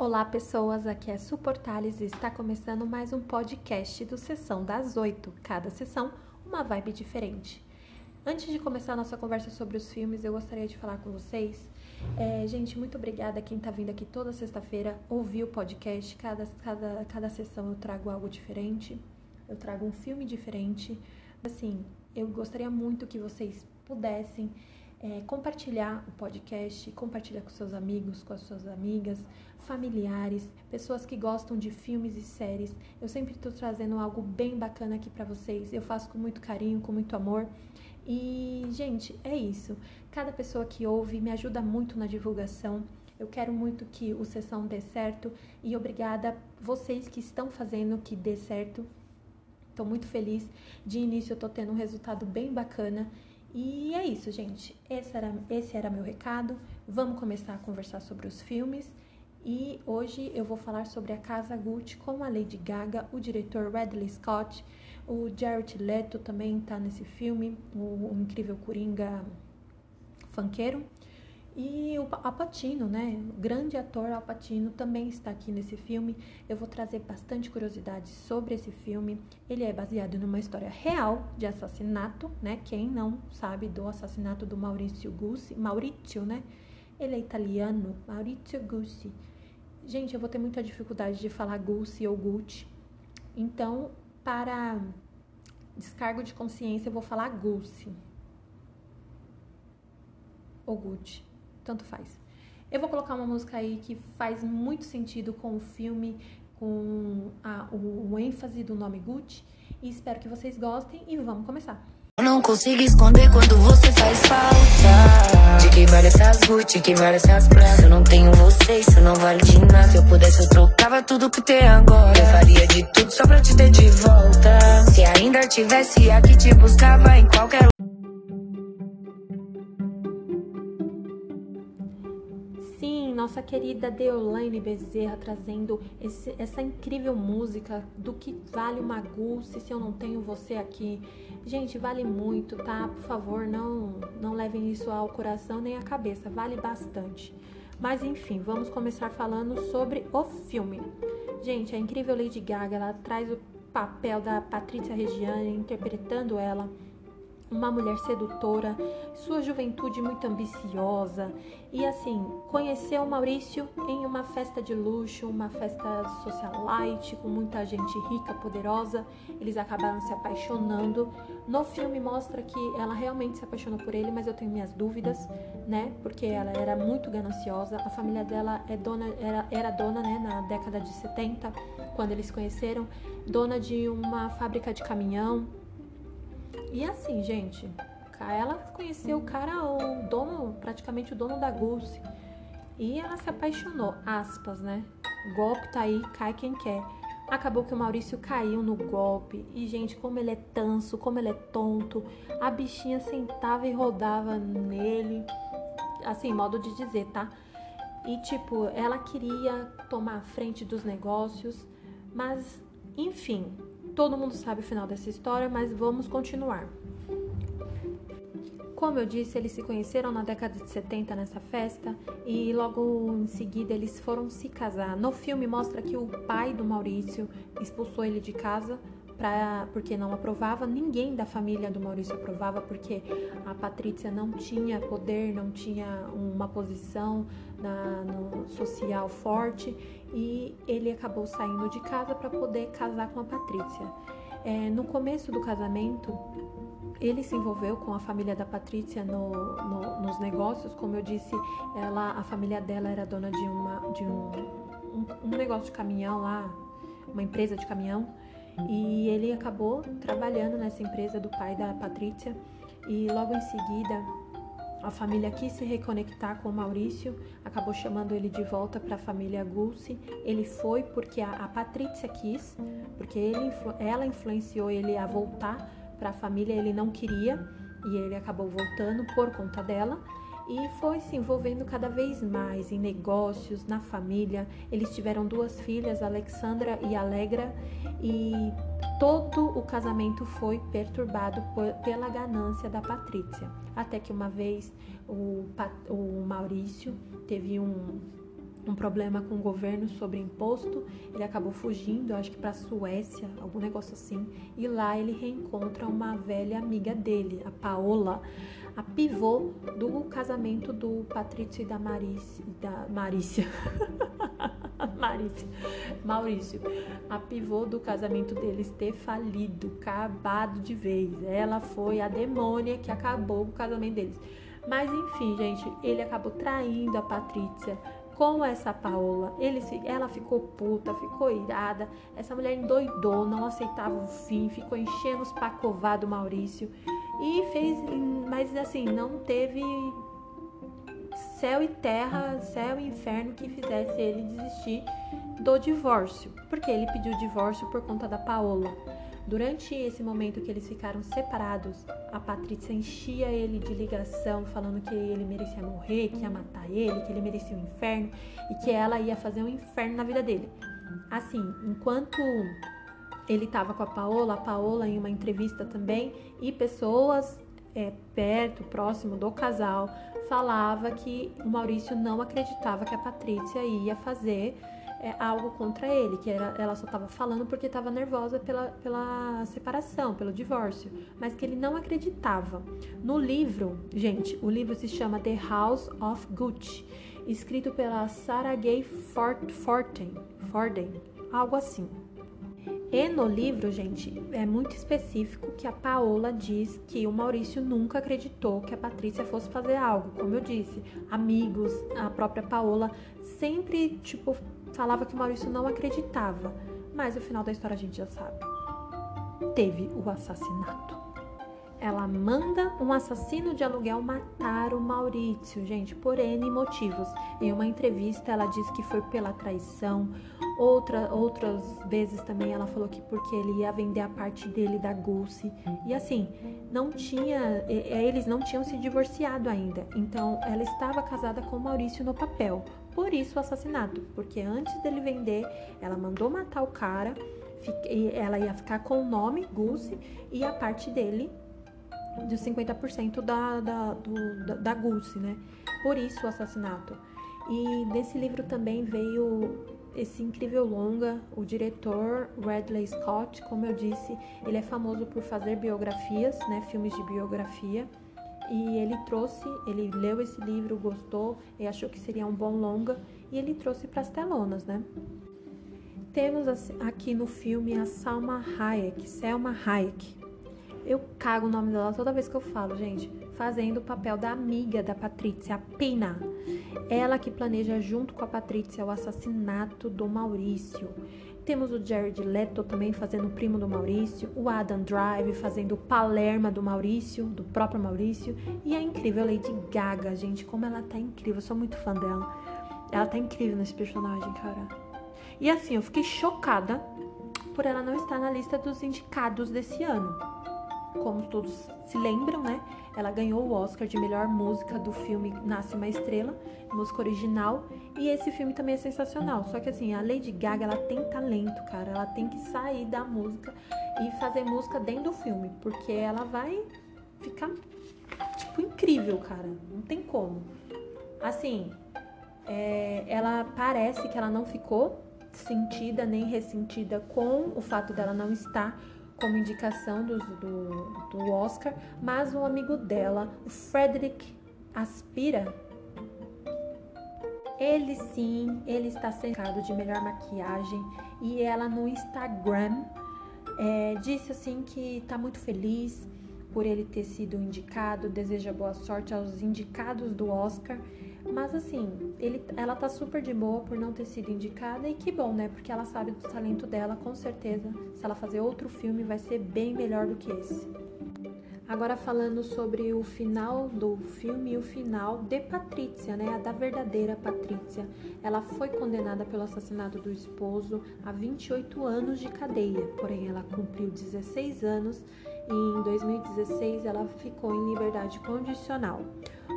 Olá, pessoas. Aqui é Suportales e está começando mais um podcast do Sessão das Oito. Cada sessão, uma vibe diferente. Antes de começar a nossa conversa sobre os filmes, eu gostaria de falar com vocês. É, gente, muito obrigada a quem está vindo aqui toda sexta-feira ouvir o podcast. Cada, cada, cada sessão eu trago algo diferente, eu trago um filme diferente. Assim, eu gostaria muito que vocês pudessem é, compartilhar o podcast, compartilhar com seus amigos, com as suas amigas, familiares, pessoas que gostam de filmes e séries. Eu sempre estou trazendo algo bem bacana aqui para vocês. Eu faço com muito carinho, com muito amor. E, gente, é isso. Cada pessoa que ouve me ajuda muito na divulgação. Eu quero muito que o sessão dê certo e obrigada vocês que estão fazendo que dê certo. Estou muito feliz. De início eu estou tendo um resultado bem bacana e é isso, gente. Esse era, esse era meu recado. Vamos começar a conversar sobre os filmes. E hoje eu vou falar sobre a Casa Gucci com a Lady Gaga, o diretor Ridley Scott, o Jared Leto também está nesse filme, o, o incrível Coringa funkeiro. E o Alpatino, né? O grande ator Alpatino também está aqui nesse filme. Eu vou trazer bastante curiosidades sobre esse filme. Ele é baseado numa história real de assassinato, né? Quem não sabe do assassinato do Maurizio Gucci, Maurizio, né? Ele é italiano, Maurizio Gucci. Gente, eu vou ter muita dificuldade de falar Gucci ou Gucci. Então, para descargo de consciência, eu vou falar Gucci ou Gucci tanto faz. Eu vou colocar uma música aí que faz muito sentido com o filme, com a, o, o ênfase do nome Gucci. E espero que vocês gostem e vamos começar. Eu não consigo esconder quando você faz falta. De que vale essas Gucci, que vale essas Prada. Eu não tenho você, isso não vale de nada. Se eu pudesse, eu trocava tudo que tem agora. Eu faria de tudo só pra te ter de volta. Se ainda tivesse aqui, te buscava em qualquer lugar. Nossa querida Deolaine Bezerra trazendo esse, essa incrível música do que vale uma Gulce se eu não tenho você aqui. Gente, vale muito, tá? Por favor, não, não levem isso ao coração nem à cabeça, vale bastante. Mas enfim, vamos começar falando sobre o filme. Gente, a incrível Lady Gaga, ela traz o papel da Patrícia Reggiani interpretando ela uma mulher sedutora, sua juventude muito ambiciosa e assim, conheceu Maurício em uma festa de luxo, uma festa socialite com muita gente rica, poderosa. Eles acabaram se apaixonando. No filme mostra que ela realmente se apaixonou por ele, mas eu tenho minhas dúvidas, né? Porque ela era muito gananciosa. A família dela é dona, era, era dona, né, na década de 70, quando eles conheceram, dona de uma fábrica de caminhão e assim, gente, ela conheceu o cara, o dono, praticamente o dono da Gulce. E ela se apaixonou, aspas, né? Golpe tá aí, cai quem quer. Acabou que o Maurício caiu no golpe. E, gente, como ele é tanso, como ele é tonto. A bichinha sentava e rodava nele. Assim, modo de dizer, tá? E, tipo, ela queria tomar a frente dos negócios. Mas, enfim, Todo mundo sabe o final dessa história, mas vamos continuar. Como eu disse, eles se conheceram na década de 70 nessa festa e logo em seguida eles foram se casar. No filme mostra que o pai do Maurício expulsou ele de casa pra, porque não aprovava, ninguém da família do Maurício aprovava porque a Patrícia não tinha poder, não tinha uma posição na, no social forte e ele acabou saindo de casa para poder casar com a Patrícia. É, no começo do casamento, ele se envolveu com a família da Patrícia no, no, nos negócios, como eu disse, ela, a família dela era dona de, uma, de um, um, um negócio de caminhão lá, uma empresa de caminhão, e ele acabou trabalhando nessa empresa do pai da Patrícia e logo em seguida a família quis se reconectar com o Maurício, acabou chamando ele de volta para a família Gulce. Ele foi porque a, a Patrícia quis, porque ele, ela influenciou ele a voltar para a família, ele não queria e ele acabou voltando por conta dela e foi se envolvendo cada vez mais em negócios, na família. Eles tiveram duas filhas, Alexandra e Alegra, e todo o casamento foi perturbado pela ganância da Patrícia. Até que uma vez o, o Maurício teve um, um problema com o governo sobre imposto. Ele acabou fugindo, acho que para Suécia, algum negócio assim. E lá ele reencontra uma velha amiga dele, a Paola, a pivô do casamento do Patrício e da Marícia, da Marícia. Marícia, Maurício, a pivô do casamento deles ter falido, acabado de vez. Ela foi a demônia que acabou o casamento deles. Mas enfim, gente, ele acabou traindo a Patrícia com essa Paola. Ele, ela ficou puta, ficou irada. Essa mulher endoidou, não aceitava o fim, ficou enchendo os pacová do Maurício. E fez, mas assim, não teve céu e terra, céu e inferno que fizesse ele desistir do divórcio, porque ele pediu divórcio por conta da Paola. Durante esse momento que eles ficaram separados, a Patrícia enchia ele de ligação, falando que ele merecia morrer, que ia matar ele, que ele merecia o um inferno e que ela ia fazer um inferno na vida dele. Assim, enquanto ele estava com a Paola, a Paola em uma entrevista também, e pessoas é, perto, próximo do casal, falava que o Maurício não acreditava que a Patrícia ia fazer é, algo contra ele, que era, ela só estava falando porque estava nervosa pela, pela separação, pelo divórcio, mas que ele não acreditava. No livro, gente, o livro se chama The House of Gucci, escrito pela Sarah Gay Forten, Forden, algo assim. E no livro, gente, é muito específico que a Paola diz que o Maurício nunca acreditou que a Patrícia fosse fazer algo. Como eu disse, amigos, a própria Paola sempre, tipo, falava que o Maurício não acreditava. Mas o final da história a gente já sabe. Teve o assassinato. Ela manda um assassino de aluguel matar o Maurício, gente, por N motivos. Em uma entrevista, ela diz que foi pela traição. Outra, outras vezes também ela falou que porque ele ia vender a parte dele da Gulce. E assim, não tinha. Eles não tinham se divorciado ainda. Então, ela estava casada com Maurício no papel. Por isso o assassinato. Porque antes dele vender, ela mandou matar o cara. Ela ia ficar com o nome Gulce e a parte dele de 50% da, da, do, da, da Gulce, né? Por isso o assassinato. E nesse livro também veio esse incrível longa, o diretor Radley Scott, como eu disse, ele é famoso por fazer biografias, né, filmes de biografia. E ele trouxe, ele leu esse livro, gostou e achou que seria um bom longa e ele trouxe para as telonas, né? Temos aqui no filme a Salma Hayek, Selma Hayek. Eu cago o nome dela toda vez que eu falo, gente. Fazendo o papel da amiga da Patrícia, a Pina. Ela que planeja junto com a Patrícia o assassinato do Maurício. Temos o Jared Leto também fazendo o primo do Maurício, o Adam Drive fazendo o Palerma do Maurício, do próprio Maurício, e a incrível Lady Gaga, gente, como ela tá incrível, eu sou muito fã dela. Ela tá incrível nesse personagem, cara. E assim, eu fiquei chocada por ela não estar na lista dos indicados desse ano como todos se lembram, né? Ela ganhou o Oscar de melhor música do filme Nasce uma Estrela, música original, e esse filme também é sensacional. Só que assim, a Lady Gaga, ela tem talento, cara. Ela tem que sair da música e fazer música dentro do filme, porque ela vai ficar tipo incrível, cara. Não tem como. Assim, é, ela parece que ela não ficou sentida nem ressentida com o fato dela não estar como indicação do, do, do Oscar, mas um amigo dela, o Frederick Aspira, ele sim, ele está cercado de melhor maquiagem e ela no Instagram é, disse assim que está muito feliz por ele ter sido indicado, deseja boa sorte aos indicados do Oscar mas assim, ele, ela tá super de boa por não ter sido indicada e que bom, né? Porque ela sabe do talento dela, com certeza. Se ela fazer outro filme, vai ser bem melhor do que esse. Agora falando sobre o final do filme o final de Patrícia, né? A da verdadeira Patrícia. Ela foi condenada pelo assassinato do esposo a 28 anos de cadeia, porém ela cumpriu 16 anos e em 2016 ela ficou em liberdade condicional.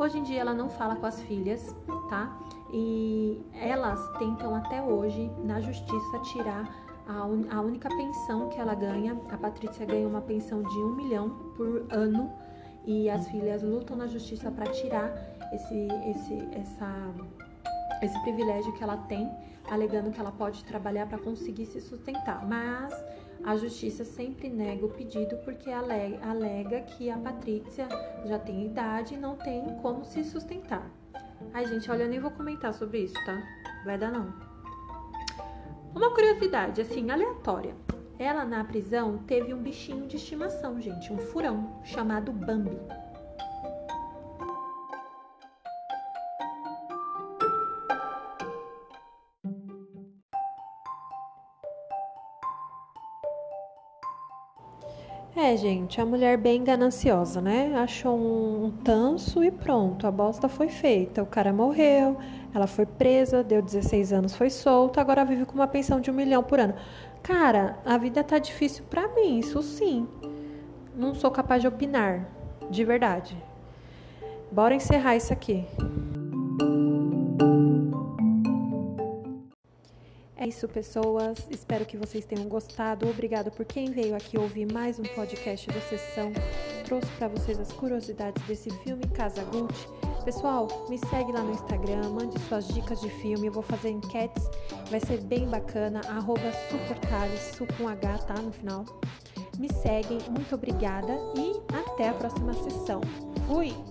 Hoje em dia ela não fala com as filhas, tá? E elas tentam até hoje, na justiça, tirar a, un... a única pensão que ela ganha. A Patrícia ganha uma pensão de um milhão por ano e as filhas lutam na justiça para tirar esse, esse, essa, esse privilégio que ela tem, alegando que ela pode trabalhar para conseguir se sustentar. Mas a justiça sempre nega o pedido porque alega que a Patrícia já tem idade e não tem como se sustentar. Ai, gente, olha, eu nem vou comentar sobre isso, tá? Vai dar não. Uma curiosidade, assim, aleatória. Ela na prisão teve um bichinho de estimação, gente, um furão chamado Bambi. É, gente, a mulher bem gananciosa, né? Achou um, um tanso e pronto, a bosta foi feita. O cara morreu, ela foi presa, deu 16 anos, foi solta, agora vive com uma pensão de um milhão por ano. Cara, a vida tá difícil para mim, isso sim. Não sou capaz de opinar, de verdade. Bora encerrar isso aqui. É isso, pessoas. Espero que vocês tenham gostado. Obrigado por quem veio aqui ouvir mais um podcast da sessão. Trouxe para vocês as curiosidades desse filme Casa Gucci. Pessoal, me segue lá no Instagram, mande suas dicas de filme. Eu vou fazer enquetes, vai ser bem bacana. Arroba suportales, su com H, tá? No final. Me seguem, muito obrigada e até a próxima sessão. Fui!